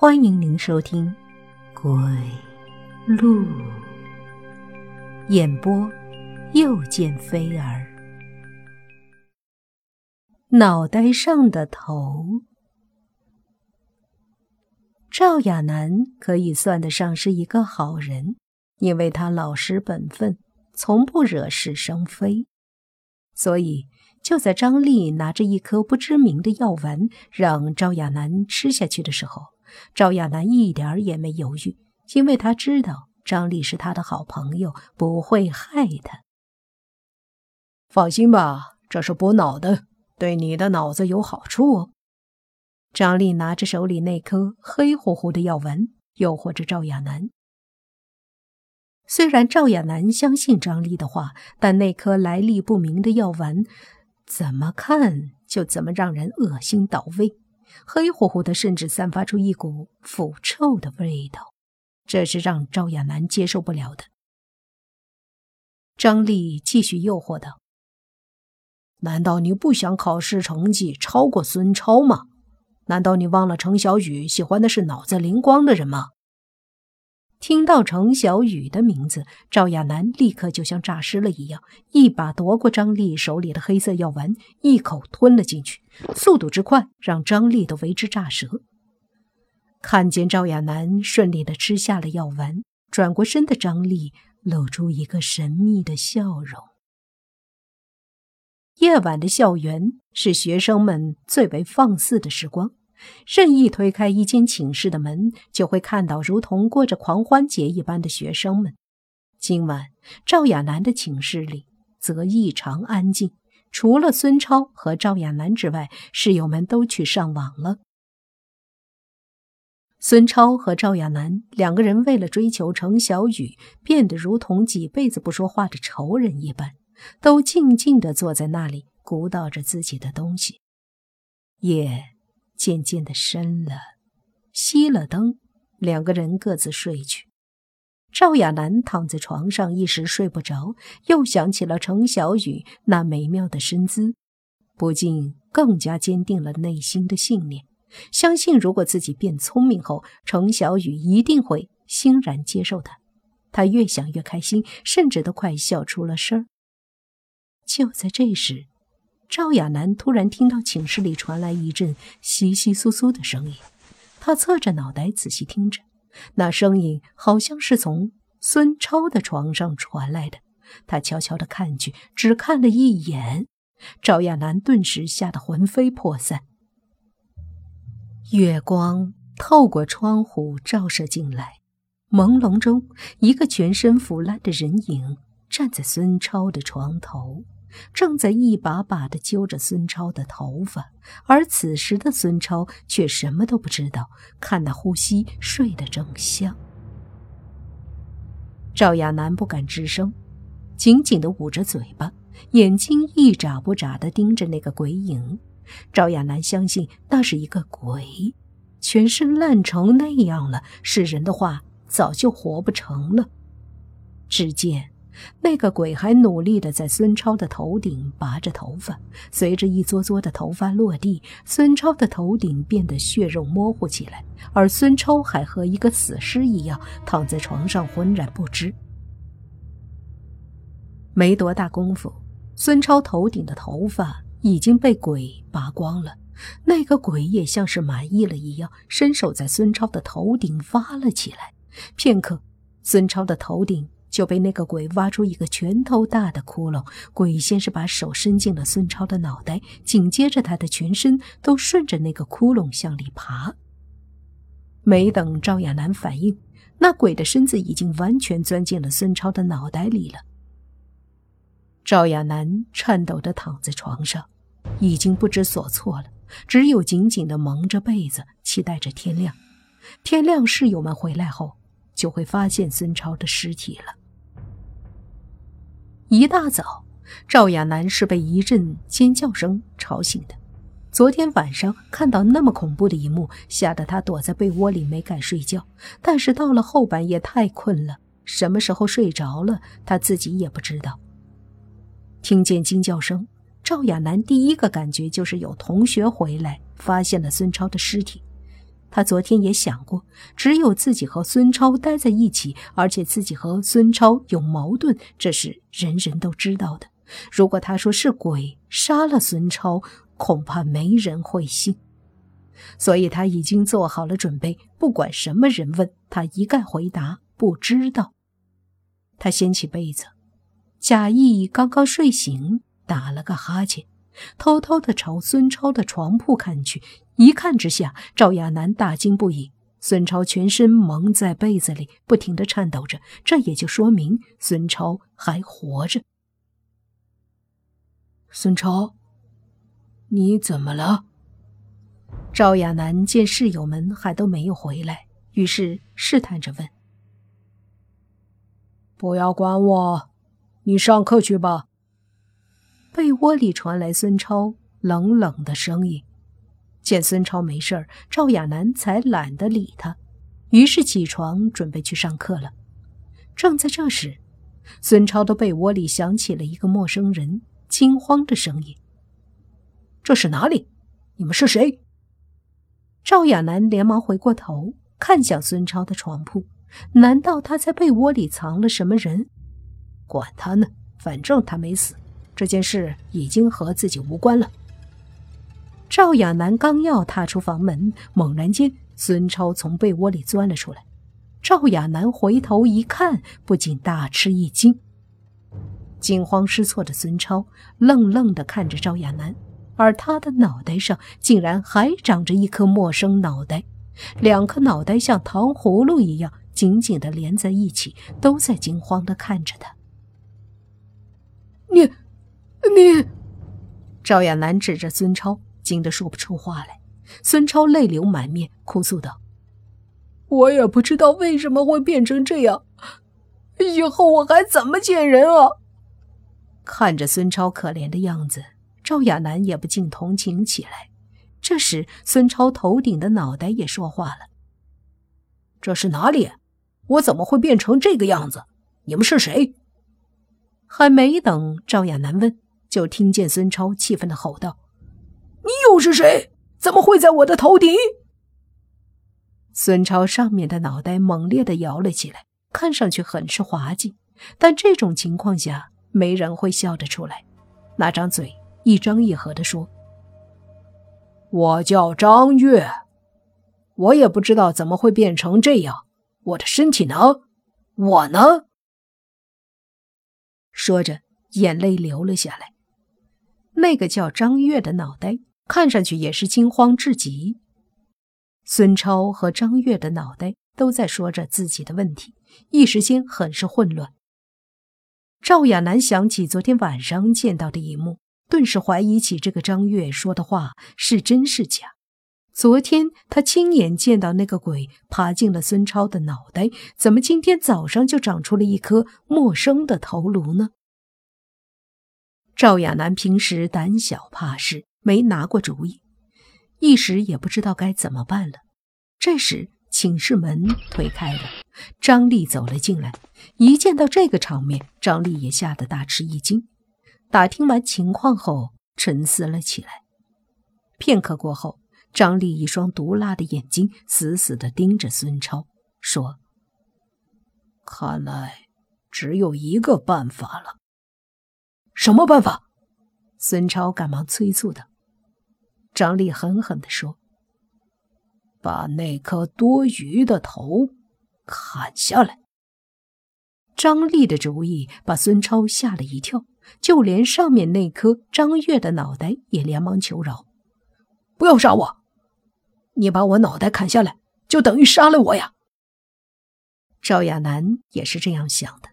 欢迎您收听《鬼路》演播，又见飞儿。脑袋上的头，赵亚楠可以算得上是一个好人，因为他老实本分，从不惹是生非，所以就在张丽拿着一颗不知名的药丸让赵亚楠吃下去的时候。赵亚楠一点也没犹豫，因为他知道张丽是他的好朋友，不会害他。放心吧，这是补脑的，对你的脑子有好处哦。张丽拿着手里那颗黑乎乎的药丸，诱惑着赵亚楠。虽然赵亚楠相信张丽的话，但那颗来历不明的药丸，怎么看就怎么让人恶心倒胃。黑乎乎的，甚至散发出一股腐臭的味道，这是让赵亚楠接受不了的。张丽继续诱惑道：“难道你不想考试成绩超过孙超吗？难道你忘了程小雨喜欢的是脑子灵光的人吗？”听到程小雨的名字，赵亚楠立刻就像诈尸了一样，一把夺过张丽手里的黑色药丸，一口吞了进去，速度之快让张丽都为之炸舌。看见赵亚楠顺利的吃下了药丸，转过身的张丽露出一个神秘的笑容。夜晚的校园是学生们最为放肆的时光。任意推开一间寝室的门，就会看到如同过着狂欢节一般的学生们。今晚赵亚楠的寝室里则异常安静，除了孙超和赵亚楠之外，室友们都去上网了。孙超和赵亚楠两个人为了追求程小雨，变得如同几辈子不说话的仇人一般，都静静地坐在那里，鼓捣着自己的东西。夜。渐渐的深了，熄了灯，两个人各自睡去。赵亚楠躺在床上，一时睡不着，又想起了程小雨那美妙的身姿，不禁更加坚定了内心的信念，相信如果自己变聪明后，程小雨一定会欣然接受他。他越想越开心，甚至都快笑出了声就在这时。赵亚楠突然听到寝室里传来一阵窸窸窣窣的声音，他侧着脑袋仔细听着，那声音好像是从孙超的床上传来的。他悄悄地看去，只看了一眼，赵亚楠顿时吓得魂飞魄散。月光透过窗户照射进来，朦胧中，一个全身腐烂的人影站在孙超的床头。正在一把把的揪着孙超的头发，而此时的孙超却什么都不知道，看那呼吸，睡得正香。赵亚楠不敢吱声，紧紧的捂着嘴巴，眼睛一眨不眨的盯着那个鬼影。赵亚楠相信那是一个鬼，全身烂成那样了，是人的话早就活不成了。只见。那个鬼还努力地在孙超的头顶拔着头发，随着一撮撮的头发落地，孙超的头顶变得血肉模糊起来，而孙超还和一个死尸一样躺在床上浑然不知。没多大功夫，孙超头顶的头发已经被鬼拔光了，那个鬼也像是满意了一样，伸手在孙超的头顶挖了起来。片刻，孙超的头顶。就被那个鬼挖出一个拳头大的窟窿。鬼先是把手伸进了孙超的脑袋，紧接着他的全身都顺着那个窟窿向里爬。没等赵亚楠反应，那鬼的身子已经完全钻进了孙超的脑袋里了。赵亚楠颤抖地躺在床上，已经不知所措了，只有紧紧地蒙着被子，期待着天亮。天亮，室友们回来后，就会发现孙超的尸体了。一大早，赵亚楠是被一阵尖叫声吵醒的。昨天晚上看到那么恐怖的一幕，吓得他躲在被窝里没敢睡觉。但是到了后半夜太困了，什么时候睡着了，他自己也不知道。听见惊叫声，赵亚楠第一个感觉就是有同学回来，发现了孙超的尸体。他昨天也想过，只有自己和孙超待在一起，而且自己和孙超有矛盾，这是人人都知道的。如果他说是鬼杀了孙超，恐怕没人会信。所以他已经做好了准备，不管什么人问他，一概回答不知道。他掀起被子，贾谊刚刚睡醒，打了个哈欠。偷偷的朝孙超的床铺看去，一看之下，赵亚楠大惊不已。孙超全身蒙在被子里，不停的颤抖着，这也就说明孙超还活着。孙超，你怎么了？赵亚楠见室友们还都没有回来，于是试探着问：“不要管我，你上课去吧。”被窝里传来孙超冷冷的声音。见孙超没事儿，赵亚楠才懒得理他，于是起床准备去上课了。正在这时，孙超的被窝里响起了一个陌生人惊慌的声音：“这是哪里？你们是谁？”赵亚楠连忙回过头，看向孙超的床铺。难道他在被窝里藏了什么人？管他呢，反正他没死。这件事已经和自己无关了。赵亚楠刚要踏出房门，猛然间，孙超从被窝里钻了出来。赵亚楠回头一看，不禁大吃一惊。惊慌失措的孙超愣愣地看着赵亚楠，而他的脑袋上竟然还长着一颗陌生脑袋，两颗脑袋像糖葫芦一样紧紧地连在一起，都在惊慌地看着他。你。你，赵亚楠指着孙超，惊得说不出话来。孙超泪流满面，哭诉道：“我也不知道为什么会变成这样，以后我还怎么见人啊？”看着孙超可怜的样子，赵亚楠也不禁同情起来。这时，孙超头顶的脑袋也说话了：“这是哪里？我怎么会变成这个样子？你们是谁？”还没等赵亚楠问。就听见孙超气愤的吼道：“你又是谁？怎么会在我的头顶？”孙超上面的脑袋猛烈的摇了起来，看上去很是滑稽。但这种情况下，没人会笑得出来。那张嘴一张一合的说：“我叫张月，我也不知道怎么会变成这样。我的身体呢？我呢？”说着，眼泪流了下来。那个叫张月的脑袋看上去也是惊慌至极。孙超和张月的脑袋都在说着自己的问题，一时间很是混乱。赵亚楠想起昨天晚上见到的一幕，顿时怀疑起这个张月说的话是真是假。昨天他亲眼见到那个鬼爬进了孙超的脑袋，怎么今天早上就长出了一颗陌生的头颅呢？赵亚楠平时胆小怕事，没拿过主意，一时也不知道该怎么办了。这时，寝室门推开了，张丽走了进来。一见到这个场面，张丽也吓得大吃一惊。打听完情况后，沉思了起来。片刻过后，张丽一双毒辣的眼睛死死地盯着孙超，说：“看来只有一个办法了。”什么办法？孙超赶忙催促道。张丽狠狠地说：“把那颗多余的头砍下来。”张丽的主意把孙超吓了一跳，就连上面那颗张月的脑袋也连忙求饶：“不要杀我！你把我脑袋砍下来，就等于杀了我呀！”赵亚楠也是这样想的，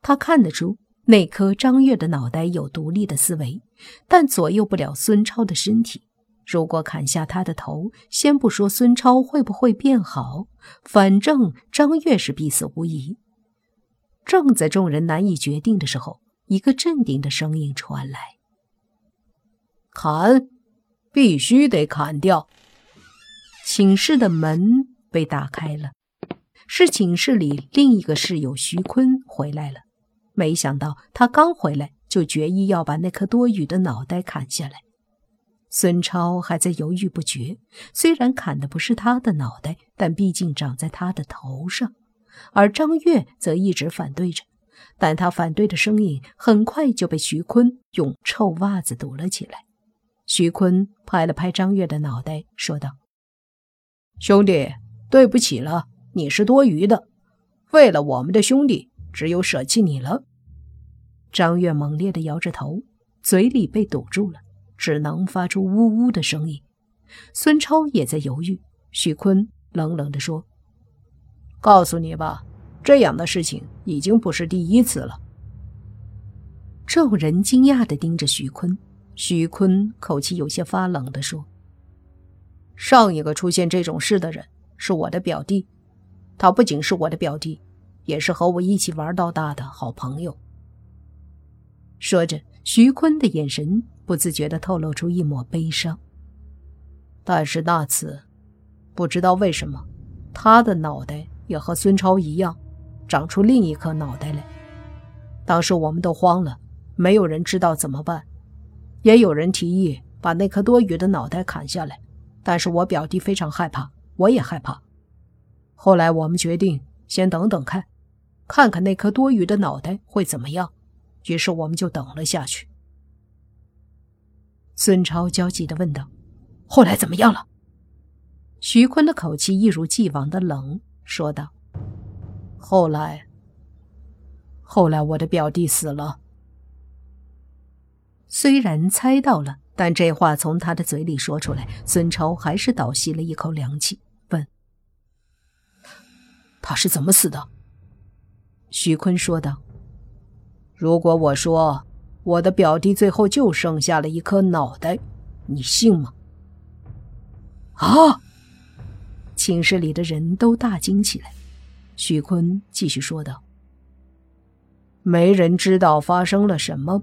他看得出。那颗张月的脑袋有独立的思维，但左右不了孙超的身体。如果砍下他的头，先不说孙超会不会变好，反正张悦是必死无疑。正在众人难以决定的时候，一个镇定的声音传来：“砍，必须得砍掉。”寝室的门被打开了，是寝室里另一个室友徐坤回来了。没想到他刚回来就决意要把那颗多余的脑袋砍下来。孙超还在犹豫不决。虽然砍的不是他的脑袋，但毕竟长在他的头上。而张月则一直反对着，但他反对的声音很快就被徐坤用臭袜子堵了起来。徐坤拍了拍张月的脑袋，说道：“兄弟，对不起了，你是多余的。为了我们的兄弟，只有舍弃你了。”张月猛烈地摇着头，嘴里被堵住了。只能发出呜呜的声音。孙超也在犹豫。许坤冷冷地说：“告诉你吧，这样的事情已经不是第一次了。”众人惊讶地盯着许坤。许坤口气有些发冷地说：“上一个出现这种事的人是我的表弟，他不仅是我的表弟，也是和我一起玩到大的好朋友。”说着，徐坤的眼神。不自觉地透露出一抹悲伤。但是那次，不知道为什么，他的脑袋也和孙超一样，长出另一颗脑袋来。当时我们都慌了，没有人知道怎么办，也有人提议把那颗多余的脑袋砍下来。但是我表弟非常害怕，我也害怕。后来我们决定先等等看，看看那颗多余的脑袋会怎么样。于是我们就等了下去。孙超焦急地问道：“后来怎么样了？”徐坤的口气一如既往的冷，说道：“后来，后来我的表弟死了。”虽然猜到了，但这话从他的嘴里说出来，孙超还是倒吸了一口凉气，问：“他是怎么死的？”徐坤说道：“如果我说……”我的表弟最后就剩下了一颗脑袋，你信吗？啊！寝室里的人都大惊起来。许坤继续说道：“没人知道发生了什么，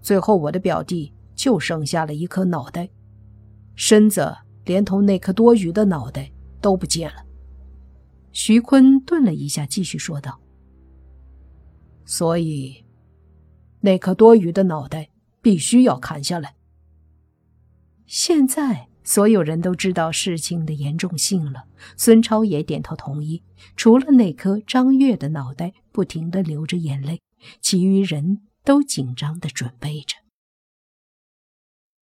最后我的表弟就剩下了一颗脑袋，身子连同那颗多余的脑袋都不见了。”徐坤顿了一下，继续说道：“所以。”那颗多余的脑袋必须要砍下来。现在所有人都知道事情的严重性了，孙超也点头同意。除了那颗张月的脑袋不停的流着眼泪，其余人都紧张的准备着。